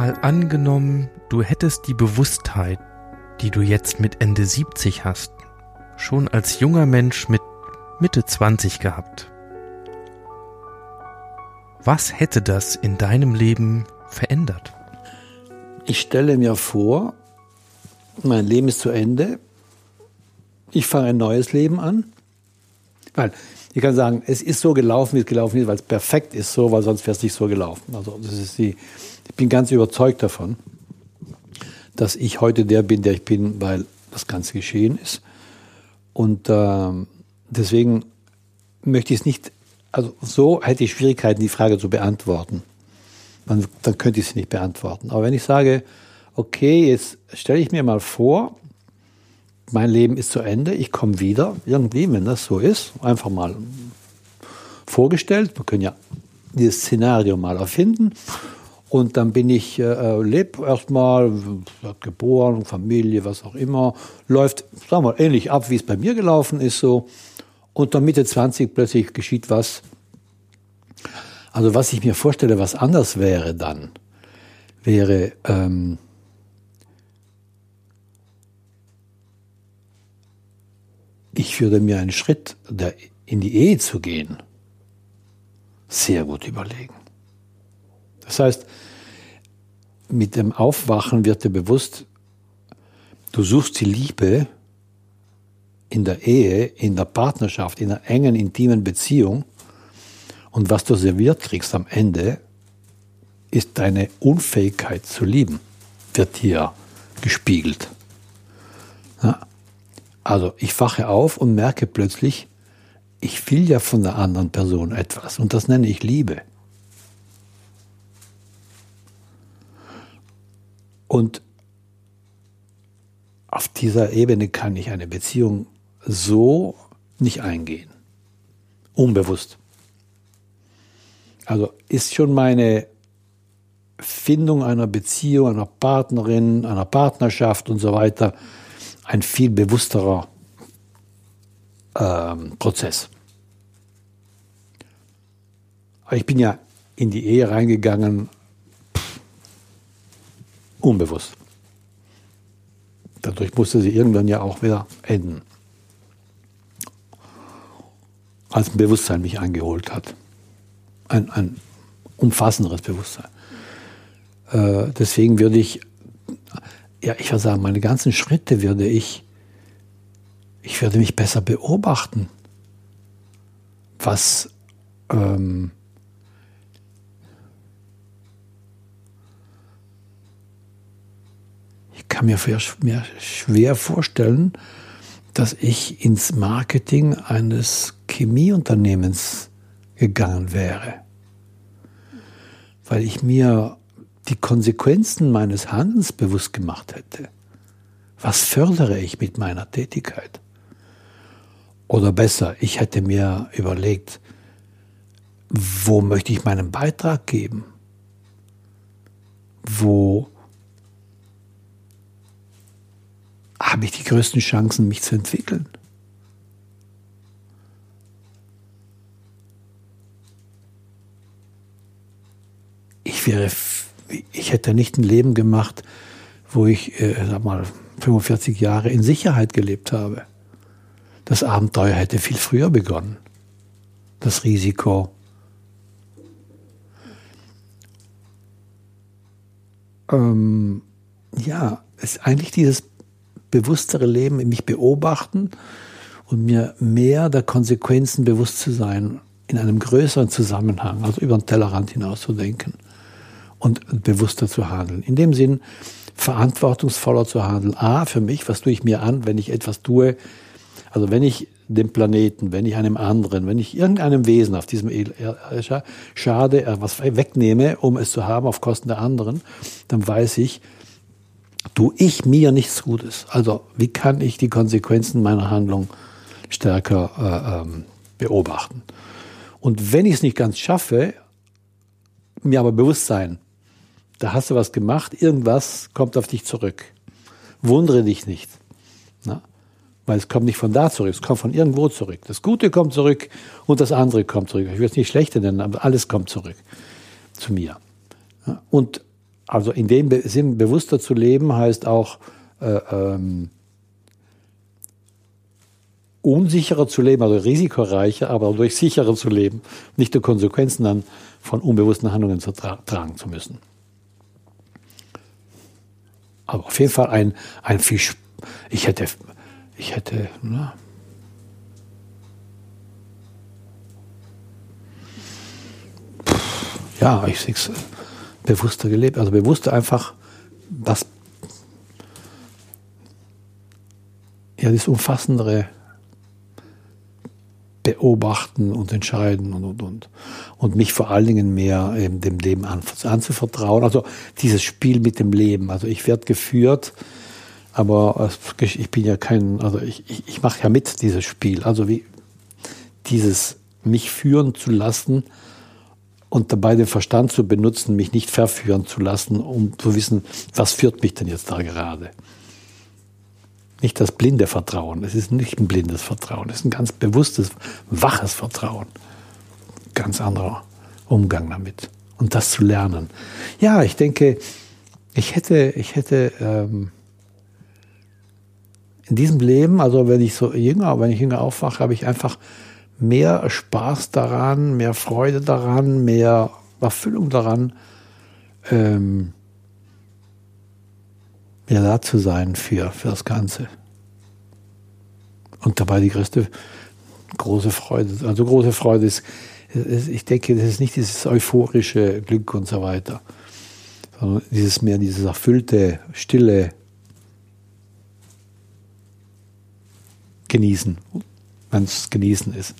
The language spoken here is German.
Mal angenommen, du hättest die Bewusstheit, die du jetzt mit Ende 70 hast, schon als junger Mensch mit Mitte 20 gehabt. Was hätte das in deinem Leben verändert? Ich stelle mir vor, mein Leben ist zu Ende. Ich fange ein neues Leben an. Weil ich kann sagen, es ist so gelaufen, wie es gelaufen ist, weil es perfekt ist so, weil sonst wäre es nicht so gelaufen. Also das ist die, ich bin ganz überzeugt davon, dass ich heute der bin, der ich bin, weil das Ganze geschehen ist. Und äh, deswegen möchte ich es nicht, also so hätte ich Schwierigkeiten, die Frage zu beantworten. Man, dann könnte ich sie nicht beantworten. Aber wenn ich sage, okay, jetzt stelle ich mir mal vor, mein Leben ist zu Ende, ich komme wieder, irgendwie, wenn das so ist, einfach mal vorgestellt. Wir können ja dieses Szenario mal erfinden. Und dann bin ich, äh, lebe erstmal, geboren, Familie, was auch immer, läuft, sagen wir mal, ähnlich ab, wie es bei mir gelaufen ist, so. Und dann Mitte 20 plötzlich geschieht was. Also was ich mir vorstelle, was anders wäre dann, wäre, ähm, ich würde mir einen Schritt in die Ehe zu gehen sehr gut überlegen. Das heißt, mit dem Aufwachen wird dir bewusst, du suchst die Liebe in der Ehe, in der Partnerschaft, in einer engen, intimen Beziehung. Und was du serviert kriegst am Ende, ist deine Unfähigkeit zu lieben, wird hier gespiegelt. Ja, also ich wache auf und merke plötzlich, ich will ja von der anderen Person etwas und das nenne ich Liebe. Und auf dieser Ebene kann ich eine Beziehung so nicht eingehen. Unbewusst. Also ist schon meine Findung einer Beziehung, einer Partnerin, einer Partnerschaft und so weiter ein viel bewussterer ähm, Prozess. Ich bin ja in die Ehe reingegangen, unbewusst. Dadurch musste sie irgendwann ja auch wieder enden. Als ein Bewusstsein mich eingeholt hat. Ein, ein umfassenderes Bewusstsein. Äh, deswegen würde ich, ja, ich würde sagen, meine ganzen Schritte würde ich ich würde mich besser beobachten, was ähm, kann mir, mir schwer vorstellen, dass ich ins Marketing eines Chemieunternehmens gegangen wäre, weil ich mir die Konsequenzen meines Handelns bewusst gemacht hätte. Was fördere ich mit meiner Tätigkeit? Oder besser, ich hätte mir überlegt, wo möchte ich meinen Beitrag geben? Wo habe ich die größten Chancen, mich zu entwickeln? Ich wäre, ich hätte nicht ein Leben gemacht, wo ich, äh, sag mal, 45 Jahre in Sicherheit gelebt habe. Das Abenteuer hätte viel früher begonnen. Das Risiko. Ähm, ja, ist eigentlich dieses bewusstere Leben, mich beobachten und mir mehr der Konsequenzen bewusst zu sein, in einem größeren Zusammenhang, also über den Tellerrand hinaus zu denken und bewusster zu handeln. In dem Sinn, verantwortungsvoller zu handeln. A, für mich, was tue ich mir an, wenn ich etwas tue, also wenn ich dem Planeten, wenn ich einem anderen, wenn ich irgendeinem Wesen auf diesem Schade was wegnehme, um es zu haben auf Kosten der anderen, dann weiß ich, tue ich mir nichts Gutes. Also wie kann ich die Konsequenzen meiner Handlung stärker äh, ähm, beobachten? Und wenn ich es nicht ganz schaffe, mir aber bewusst sein, da hast du was gemacht, irgendwas kommt auf dich zurück. Wundere dich nicht. Na? Weil es kommt nicht von da zurück, es kommt von irgendwo zurück. Das Gute kommt zurück und das andere kommt zurück. Ich will es nicht schlechter nennen, aber alles kommt zurück zu mir. Und also in dem Sinn bewusster zu leben heißt auch äh, ähm, unsicherer zu leben, also risikoreicher, aber durch sicherer zu leben, nicht die Konsequenzen dann von unbewussten Handlungen zu tra tragen zu müssen. Aber auf jeden Fall ein, ein viel, ich hätte, ich hätte, na, ja, ich sehe es bewusster gelebt, also bewusster einfach das, ja, das umfassendere beobachten und entscheiden und, und, und. Und mich vor allen Dingen mehr eben dem Leben anzuvertrauen. Also dieses Spiel mit dem Leben. Also ich werde geführt, aber ich bin ja kein, also ich, ich, ich mache ja mit dieses Spiel. Also wie dieses mich führen zu lassen und dabei den Verstand zu benutzen, mich nicht verführen zu lassen, um zu wissen, was führt mich denn jetzt da gerade nicht das blinde Vertrauen. Es ist nicht ein blindes Vertrauen. Es ist ein ganz bewusstes, waches Vertrauen. Ganz anderer Umgang damit. Und das zu lernen. Ja, ich denke, ich hätte, ich hätte ähm, in diesem Leben, also wenn ich so jünger, wenn ich jünger aufwache, habe ich einfach mehr Spaß daran, mehr Freude daran, mehr Erfüllung daran, ähm, ja da zu sein für, für das Ganze. Und dabei die größte große Freude. Also große Freude ist, ich denke, das ist nicht dieses euphorische Glück und so weiter, sondern dieses mehr dieses erfüllte, stille Genießen, wenn es Genießen ist.